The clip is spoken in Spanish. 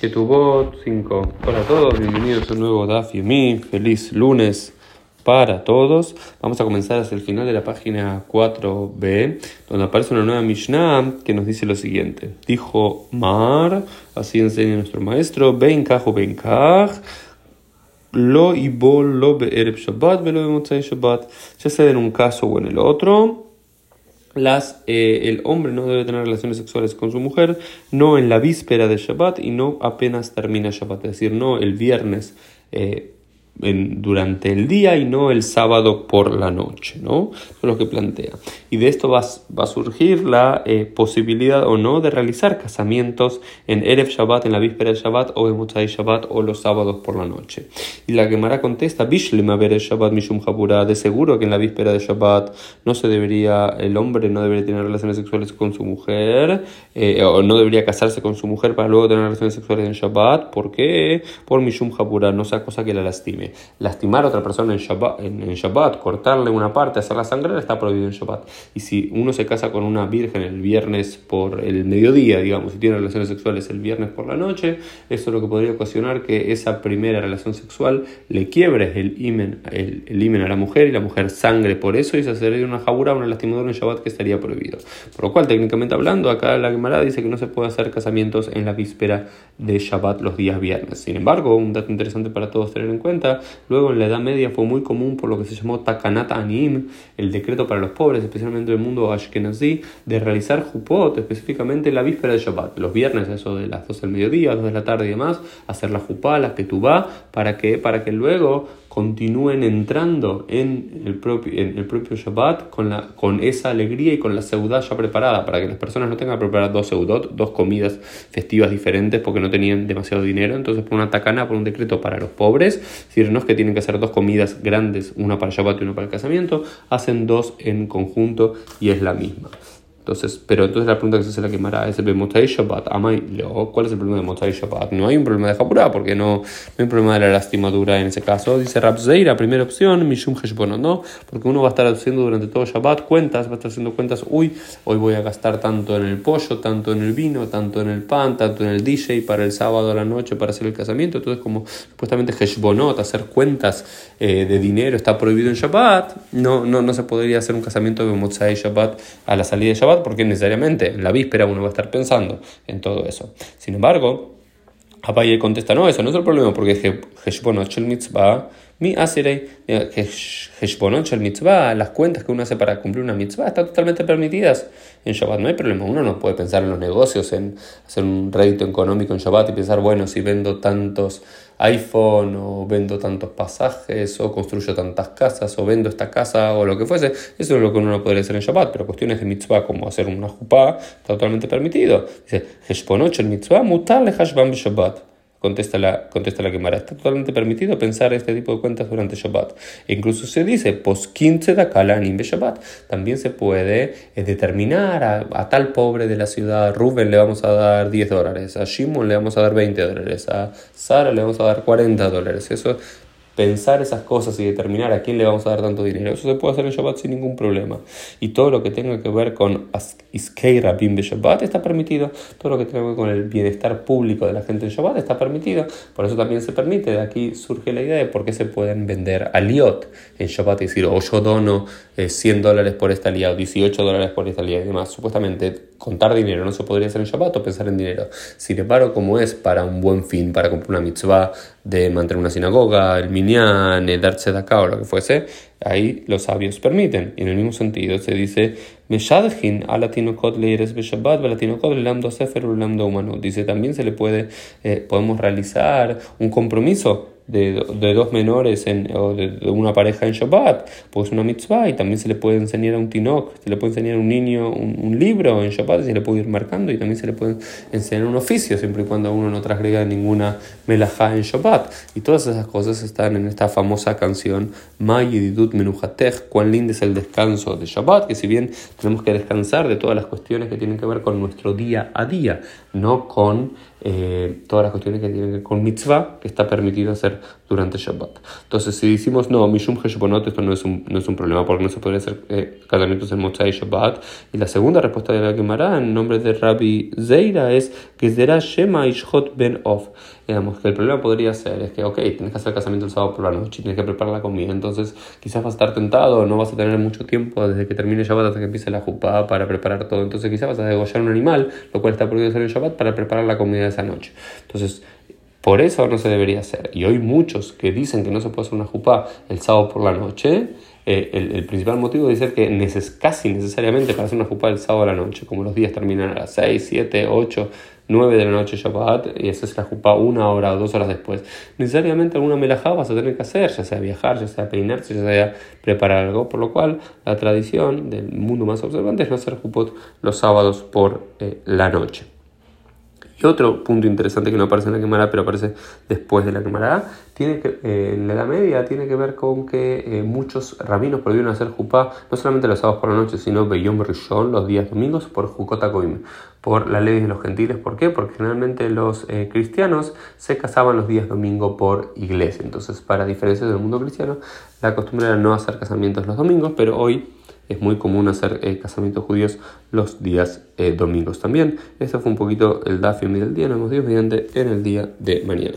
Que tuvo 5. Hola a todos, bienvenidos a un nuevo Daf Yomi. Feliz lunes para todos. Vamos a comenzar hacia el final de la página 4b, donde aparece una nueva Mishnah que nos dice lo siguiente. Dijo Mar, así enseña nuestro maestro, Ben o Ben lo ibol lo be'ereb Shabbat, velo Shabbat, ya sea en un caso o en el otro las, eh, el hombre no debe tener relaciones sexuales con su mujer, no en la víspera de Shabbat y no apenas termina Shabbat, es decir, no el viernes eh, durante el día y no el sábado por la noche, ¿no? Eso es lo que plantea. Y de esto va, va a surgir la eh, posibilidad o no de realizar casamientos en Erev Shabbat, en la víspera de Shabbat, o en Motzai Shabbat, o los sábados por la noche. Y la Gemara contesta, Bishlema Shabbat Mishum de seguro que en la víspera de Shabbat no se debería, el hombre no debería tener relaciones sexuales con su mujer, eh, o no debería casarse con su mujer para luego tener relaciones sexuales en Shabbat. ¿Por qué? Por Mishum Habura, no sea cosa que la lastime lastimar a otra persona en Shabbat, en, Shabbat, cortarle una parte, hacerla sangrar, está prohibido en Shabbat. Y si uno se casa con una virgen el viernes por el mediodía, digamos, y tiene relaciones sexuales el viernes por la noche, eso es lo que podría ocasionar que esa primera relación sexual le quiebre el imen, el, el a la mujer y la mujer sangre por eso y se hace una jabura, una lastimadora en Shabbat que estaría prohibido. Por lo cual, técnicamente hablando, acá la Gemara dice que no se puede hacer casamientos en la víspera de Shabbat los días viernes. Sin embargo, un dato interesante para todos tener en cuenta Luego en la Edad Media fue muy común por lo que se llamó Takanat Anim, el decreto para los pobres, especialmente en el mundo Ashkenazi, de realizar Jupot, específicamente la víspera de Shabbat, los viernes, eso de las 12 del mediodía, 2 de la tarde y demás, hacer la Jupá, la Ketubá, para que, para que luego continúen entrando en el propio, en el propio Shabbat con, la, con esa alegría y con la seudá ya preparada, para que las personas no tengan que preparar dos seudot, dos comidas festivas diferentes porque no tenían demasiado dinero. Entonces, por una tacana, por un decreto para los pobres, no es que tienen que hacer dos comidas grandes, una para Shabbat y una para el casamiento, hacen dos en conjunto y es la misma. Entonces, pero entonces la pregunta que se hace la quemará es el Motzai Shabbat. ¿Cuál es el problema de Motzai Shabbat? No hay un problema de Japurá, porque no, no, hay un problema de la lastimadura en ese caso. Dice la primera opción, Mishum Heshbonot, ¿no? Porque uno va a estar haciendo durante todo Shabbat cuentas, va a estar haciendo cuentas, uy, hoy voy a gastar tanto en el pollo, tanto en el vino, tanto en el pan, tanto en el DJ para el sábado a la noche para hacer el casamiento. Entonces, como supuestamente Heshbonot, hacer cuentas eh, de dinero está prohibido en Shabbat, no, no, no se podría hacer un casamiento de Motzai Shabbat a la salida de Shabbat porque necesariamente en la víspera uno va a estar pensando en todo eso. Sin embargo, Apaye contesta, no, eso no es el problema, porque Heshbonot Shel Mitzvah, mi Asirei, Heshbonot Shel Mitzvah, las cuentas que uno hace para cumplir una mitzvah están totalmente permitidas en Shabbat. No hay problema, uno no puede pensar en los negocios, en hacer un rédito económico en Shabbat y pensar, bueno, si vendo tantos iPhone o vendo tantos pasajes o construyo tantas casas o vendo esta casa o lo que fuese. Eso es lo que uno no podría hacer en Shabbat, pero cuestiones de mitzvah como hacer una jupá está totalmente permitido. Dice, el mitzvah mutar le Shabbat contesta la, contesta la Gemara. Está totalmente permitido pensar este tipo de cuentas durante Shabbat. E incluso se dice, pos 15 da kalanim be Shabbat. También se puede eh, determinar a, tal pobre de la ciudad, Rubén le vamos a dar 10 dólares, a Shimon le vamos a dar 20 dólares, a Sara le vamos a dar 40 dólares. Eso pensar esas cosas y determinar a quién le vamos a dar tanto dinero, eso se puede hacer en Shabbat sin ningún problema. Y todo lo que tenga que ver con Iskei Rabim de Shabbat está permitido, todo lo que tenga que ver con el bienestar público de la gente en Shabbat está permitido, por eso también se permite. De aquí surge la idea de por qué se pueden vender aliot en Shabbat y decir, o oh, yo dono 100 eh, dólares por esta aliot, 18 dólares por esta aliot y demás. Supuestamente contar dinero no se podría hacer en Shabbat o pensar en dinero. Sin embargo, como es para un buen fin, para cumplir una mitzvah de mantener una sinagoga, el minyan, el dar acá o lo que fuese, ahí los sabios permiten. Y en el mismo sentido se dice, Dice, también se le puede, eh, podemos realizar un compromiso de, de dos menores en, o de, una pareja en Shabbat, pues una mitzvah, y también se le puede enseñar a un tinok, se le puede enseñar a un niño un, libro en Shabbat, y se le puede ir marcando, y también se le puede enseñar un oficio, siempre y cuando uno no transgrega ninguna melajá en Shabbat. Y todas esas cosas están en esta famosa canción, Mayididut Menuhatech, cuán lindo es el descanso de Shabbat, que si bien tenemos que descansar de todas las cuestiones que tienen que ver con nuestro día a día, no con eh, todas las cuestiones que tienen que ver con mitzvah, que está permitido hacer durante Shabbat. Entonces, si decimos, no, Mishum Heshbonot, esto no es, un, no es un problema, porque no se podría hacer eh, casamientos en Motzai y Shabbat. Y la segunda respuesta de la Gemara, en nombre de Rabbi Zeira, es será Shema Ishot Ben Of. Digamos que el problema podría ser, es que, ok, tienes que hacer casamiento el sábado por la noche, tienes que preparar la comida, entonces quizás vas a estar tentado, no vas a tener mucho tiempo desde que termine Shabbat hasta que empiece la jupá para preparar todo, entonces quizás vas a degollar un animal, lo cual está prohibido hacer en Shabbat, para preparar la comida de esa noche. Entonces, por eso no se debería hacer. Y hoy muchos que dicen que no se puede hacer una jupá el sábado por la noche, eh, el, principal motivo de ser que neces casi necesariamente para hacer una jupá el sábado a la noche, como los días terminan a las 6, 7, 8, 9 de la noche Shabbat y esa es la jupá una hora o dos horas después. Necesariamente alguna melajá vas a tener que hacer, ya sea viajar, ya sea peinarse, ya sea preparar algo, por lo cual la tradición del mundo más observante es no hacer jupot los sábados por eh, la noche. Y otro punto interesante que no aparece en la Gemara, pero aparece después de la Gemara, tiene que, eh, en la Edad Media tiene que ver con que eh, muchos rabinos prohibieron hacer jupá no solamente los sábados por la noche, sino Beyom Rishon, los días domingos, por Jukota por la ley de los gentiles. ¿Por qué? Porque generalmente los eh, cristianos se casaban los días domingo por iglesia. Entonces, para diferencia del mundo cristiano, la costumbre era no hacer casamientos los domingos, pero hoy es muy común hacer eh, casamientos judíos los días eh, domingos también. Este fue un poquito el Dafim del día, nos vemos mediante en el día de mañana.